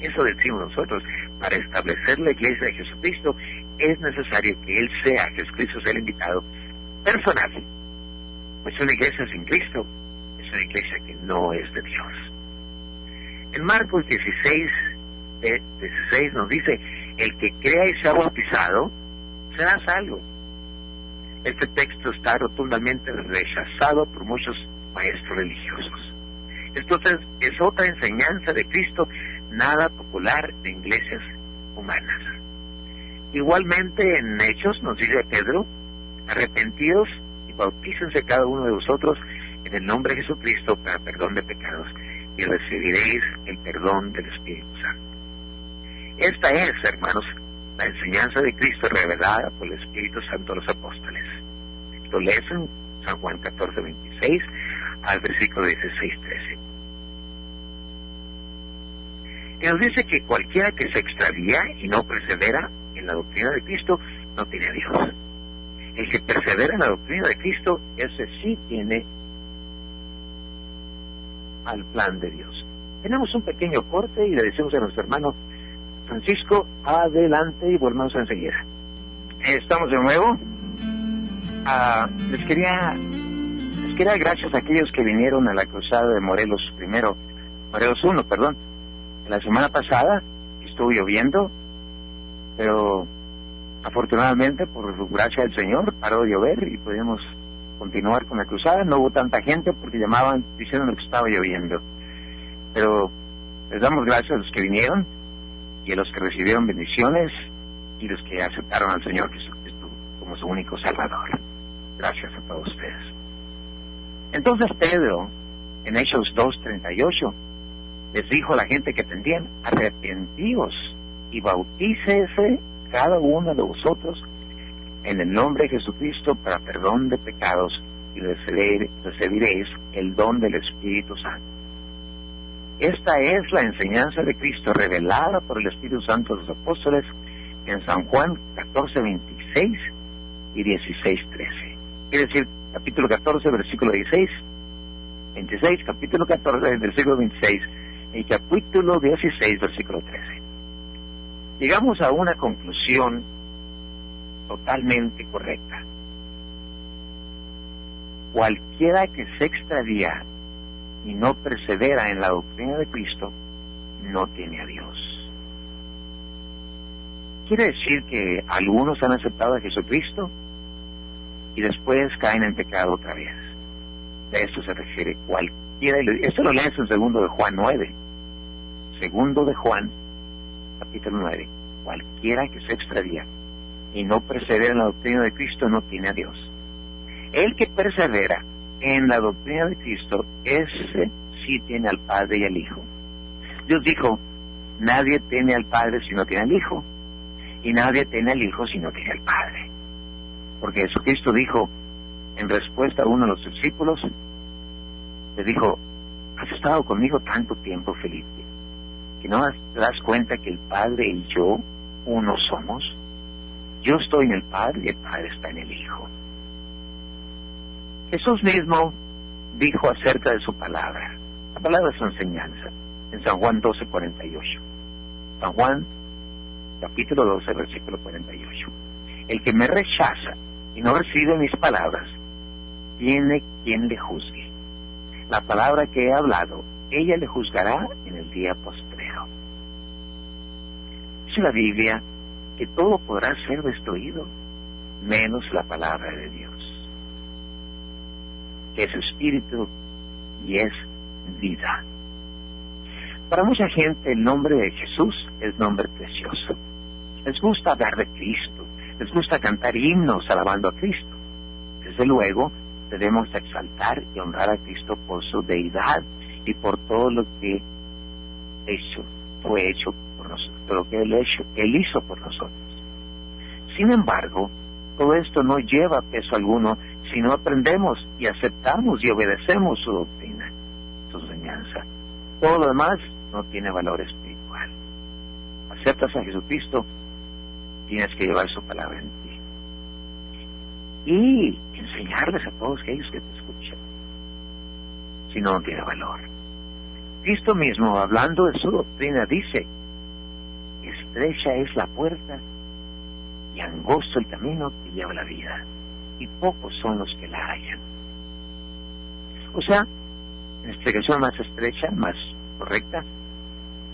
Eso decimos nosotros, para establecer la iglesia de Jesucristo es necesario que Él sea, Jesucristo sea el invitado personal. Pues una iglesia sin Cristo es una iglesia que no es de Dios. En Marcos 16, 16 nos dice, el que crea y sea bautizado será salvo. Este texto está rotundamente rechazado por muchos maestros religiosos. Entonces es otra enseñanza de Cristo, nada popular de iglesias humanas. Igualmente en Hechos nos dice Pedro, arrepentidos y bautícense cada uno de vosotros en el nombre de Jesucristo para perdón de pecados y recibiréis el perdón del Espíritu Santo. Esta es, hermanos, la enseñanza de Cristo revelada por el Espíritu Santo a los apóstoles. Lo lees en San Juan 14, 26 al versículo 16, 13. Y nos dice que cualquiera que se extravía y no persevera en la doctrina de Cristo no tiene a Dios. El que persevera en la doctrina de Cristo, ese sí tiene al plan de Dios. Tenemos un pequeño corte y le decimos a nuestro hermano Francisco, adelante y volvemos enseguida. Estamos de nuevo. Ah, les quería les quería gracias a aquellos que vinieron a la cruzada de Morelos primero, Morelos 1, perdón. La semana pasada estuvo lloviendo, pero afortunadamente, por gracia del Señor, paró de llover y pudimos continuar con la cruzada. No hubo tanta gente porque llamaban diciendo que estaba lloviendo. Pero les damos gracias a los que vinieron y a los que recibieron bendiciones y los que aceptaron al Señor Jesucristo como su único Salvador. Gracias a todos ustedes. Entonces Pedro, en Hechos 2.38, les dijo a la gente que tendían, arrepentíos y bautícese cada uno de vosotros en el nombre de Jesucristo para perdón de pecados y recibiréis el don del Espíritu Santo. Esta es la enseñanza de Cristo revelada por el Espíritu Santo a los apóstoles en San Juan 14, 26 y 16, 13. Quiere decir, capítulo 14, versículo 16, 26, capítulo 14, versículo 26 y capítulo 16, versículo 13. Llegamos a una conclusión totalmente correcta. Cualquiera que se extravía y no persevera en la doctrina de Cristo, no tiene a Dios. Quiere decir que algunos han aceptado a Jesucristo y después caen en pecado otra vez. A esto se refiere cualquiera. Esto lo lees en segundo de Juan 9. segundo de Juan, capítulo 9, cualquiera que se extravía y no persevera en la doctrina de Cristo no tiene a Dios. El que persevera en la doctrina de Cristo, ese sí tiene al Padre y al Hijo. Dios dijo, nadie tiene al Padre si no tiene al Hijo, y nadie tiene al Hijo si no tiene al Padre. Porque Jesucristo dijo, en respuesta a uno de los discípulos, le dijo, has estado conmigo tanto tiempo, Felipe, que no te das cuenta que el Padre y yo uno somos. Yo estoy en el Padre y el Padre está en el Hijo. Jesús mismo dijo acerca de su palabra. La palabra es su enseñanza. En San Juan 12, 48. San Juan, capítulo 12, versículo 48. El que me rechaza y no recibe mis palabras, tiene quien le juzgue. La palabra que he hablado, ella le juzgará en el día postrero. Dice la Biblia que todo podrá ser destruido, menos la palabra de Dios, que es espíritu y es vida. Para mucha gente el nombre de Jesús es nombre precioso. Les gusta hablar de Cristo, les gusta cantar himnos alabando a Cristo. Desde luego, debemos exaltar y honrar a Cristo por su deidad y por todo lo que hecho, fue hecho por nosotros, lo que él, hecho, él hizo por nosotros. Sin embargo, todo esto no lleva peso alguno si no aprendemos y aceptamos y obedecemos su doctrina, su enseñanza. Todo lo demás no tiene valor espiritual. Aceptas a Jesucristo, tienes que llevar su palabra en ti. Y enseñarles a todos aquellos que te escuchan. Si no, no tiene valor. Cristo mismo, hablando de su doctrina, dice, estrecha es la puerta y angosto el camino que lleva la vida, y pocos son los que la hallan. O sea, en explicación más estrecha, más correcta,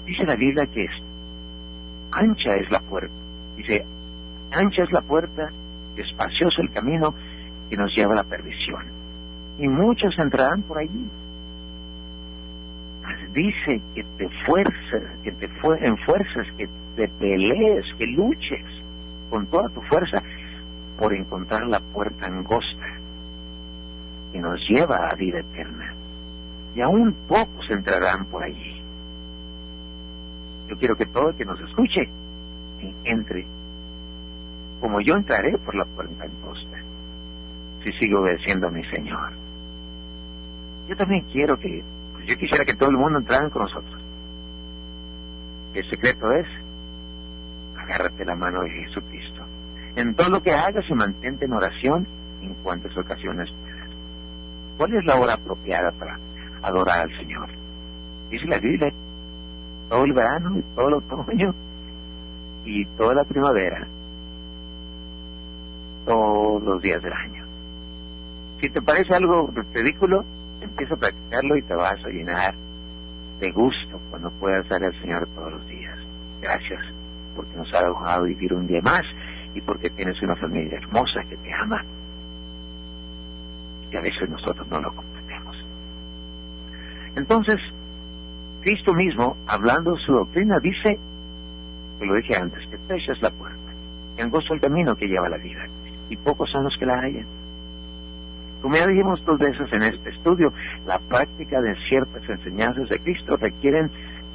dice la Biblia que es ancha es la puerta. Dice, ancha es la puerta, espacioso el camino que nos lleva a la perdición. Y muchos entrarán por allí dice que te fuerzas, que te fuerzas, que te pelees, que luches con toda tu fuerza por encontrar la puerta angosta que nos lleva a vida eterna. Y aún pocos entrarán por allí. Yo quiero que todo el que nos escuche entre, como yo entraré por la puerta angosta, si sigo obedeciendo a mi Señor. Yo también quiero que yo quisiera que todo el mundo entrara con nosotros. El secreto es, agárrate la mano de Jesucristo. En todo lo que hagas y mantente en oración en cuantas ocasiones puedas. ¿Cuál es la hora apropiada para adorar al Señor? Dice la Biblia, todo el verano y todo el otoño y toda la primavera, todos los días del año. Si te parece algo ridículo, empieza a practicarlo y te vas a llenar de gusto cuando puedas dar al Señor todos los días. Gracias porque nos ha dejado vivir un día más y porque tienes una familia hermosa que te ama. Y a veces nosotros no lo comprendemos. Entonces, Cristo mismo, hablando de su doctrina, dice, lo dije antes, que estrecha es la puerta, que angosto el camino que lleva la vida, y pocos son los que la hallan. Como ya dijimos dos veces en este estudio, la práctica de ciertas enseñanzas de Cristo requieren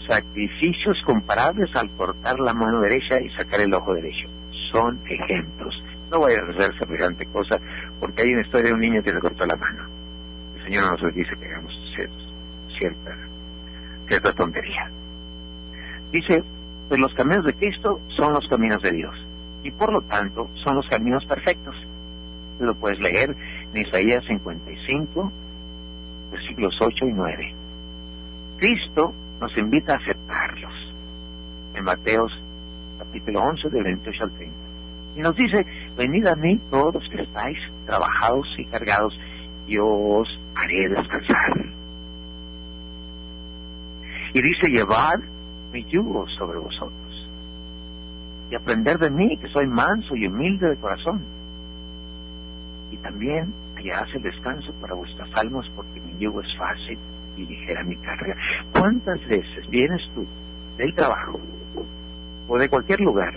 sacrificios comparables al cortar la mano derecha y sacar el ojo derecho. Son ejemplos. No voy a hacer semejante cosa porque hay una historia de un niño que le cortó la mano. El Señor nos dice que hagamos cierta, cierta tontería. Dice, pues los caminos de Cristo son los caminos de Dios y por lo tanto son los caminos perfectos. Lo puedes leer en Isaías 55, versículos 8 y 9. Cristo nos invita a aceptarlos. En Mateos capítulo 11, del 28 al 30. Y nos dice, venid a mí todos los que estáis trabajados y cargados, yo os haré descansar. Y dice, llevad mi yugo sobre vosotros y aprender de mí, que soy manso y humilde de corazón y también hallarás el descanso para vuestras almas porque mi yugo es fácil y ligera mi carga. ¿Cuántas veces vienes tú del trabajo o de cualquier lugar,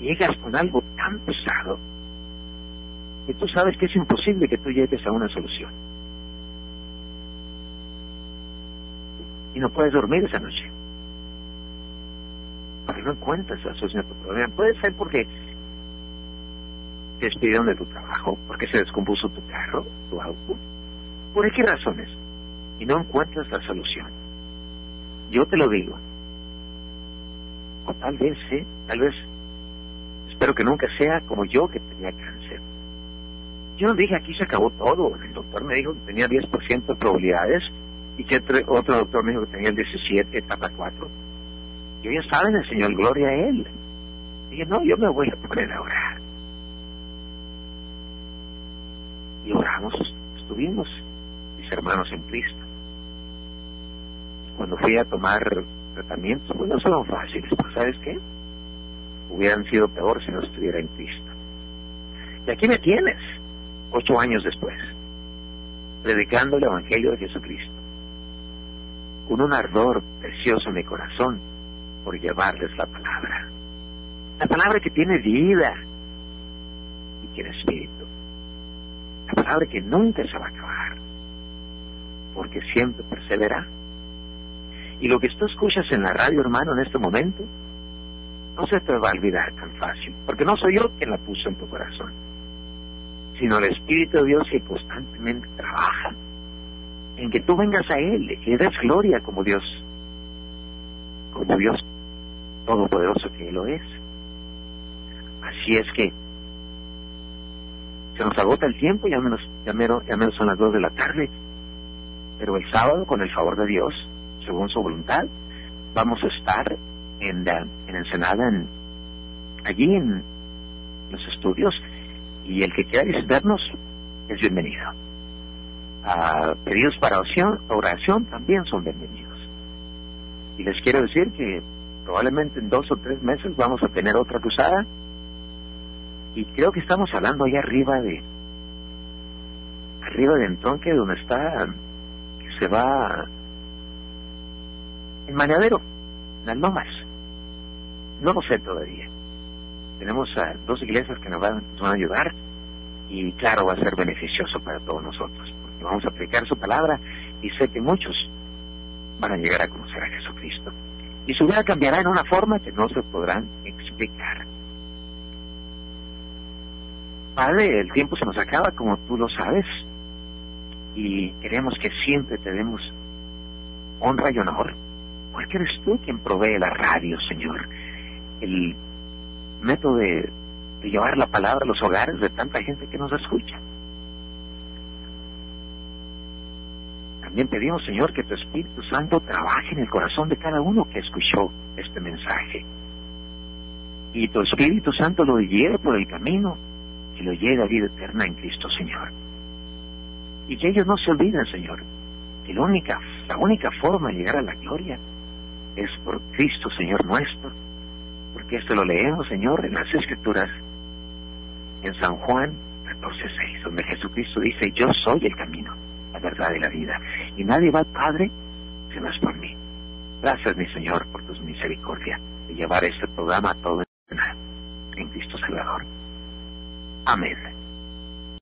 llegas con algo tan pesado que tú sabes que es imposible que tú llegues a una solución. Y no puedes dormir esa noche. Porque no encuentras la solución a tu problema. Puede ser porque te despidieron de tu trabajo, porque se descompuso tu carro, tu auto. ¿Por qué razones? Y no encuentras la solución. Yo te lo digo. O tal vez, sí, tal vez, espero que nunca sea como yo que tenía cáncer. Yo no dije aquí se acabó todo. El doctor me dijo que tenía 10% de probabilidades y que otro doctor me dijo que tenía el 17, etapa 4. Yo ya saben, el Señor, gloria a Él. Dije, no, yo me voy a poner a orar. Y oramos, estuvimos, mis hermanos en Cristo. Cuando fui a tomar tratamientos, pues no son fáciles, pero ¿sabes qué? Hubieran sido peor si no estuviera en Cristo. Y aquí me tienes, ocho años después, predicando el Evangelio de Jesucristo, con un ardor precioso en mi corazón por llevarles la palabra. La palabra que tiene vida y tiene espíritu. La palabra que nunca se va a acabar, porque siempre persevera. Y lo que tú escuchas en la radio, hermano, en este momento, no se te va a olvidar tan fácil, porque no soy yo quien la puso en tu corazón, sino el Espíritu de Dios que constantemente trabaja en que tú vengas a Él y le des gloria como Dios, como Dios todopoderoso que Él lo es. Así es que se nos agota el tiempo, ya menos, ya menos, ya menos son las dos de la tarde, pero el sábado, con el favor de Dios, según su voluntad, vamos a estar en, en Ensenada, en, allí en los estudios, y el que quiera visitarnos es bienvenido. a pedidos para oración, oración también son bienvenidos. Y les quiero decir que probablemente en dos o tres meses vamos a tener otra cruzada y creo que estamos hablando ahí arriba de arriba de Entronque donde está que se va en Mañadero en las Lomas. No lo sé todavía. Tenemos a dos iglesias que nos van, nos van a ayudar y claro va a ser beneficioso para todos nosotros porque vamos a aplicar su palabra y sé que muchos van a llegar a conocer a Jesucristo. Y su vida cambiará en una forma que no se podrán explicar. Padre, el tiempo se nos acaba, como tú lo sabes, y queremos que siempre te demos honra y honor, porque eres tú quien provee la radio, Señor, el método de, llevar la palabra a los hogares de tanta gente que nos escucha. También pedimos, Señor, que tu Espíritu Santo trabaje en el corazón de cada uno que escuchó este mensaje. Y tu Espíritu Santo lo lleve por el camino que lo lleve a vida eterna en Cristo, Señor. Y que ellos no se olviden, Señor, que la única, la única forma de llegar a la gloria es por Cristo, Señor nuestro, porque esto lo leemos, Señor, en las Escrituras, en San Juan 14.6, donde Jesucristo dice, yo soy el camino, la verdad y la vida, y nadie va al Padre si no es por mí. Gracias, mi Señor, por tus misericordia de llevar este programa a todo en Cristo Salvador. Amén.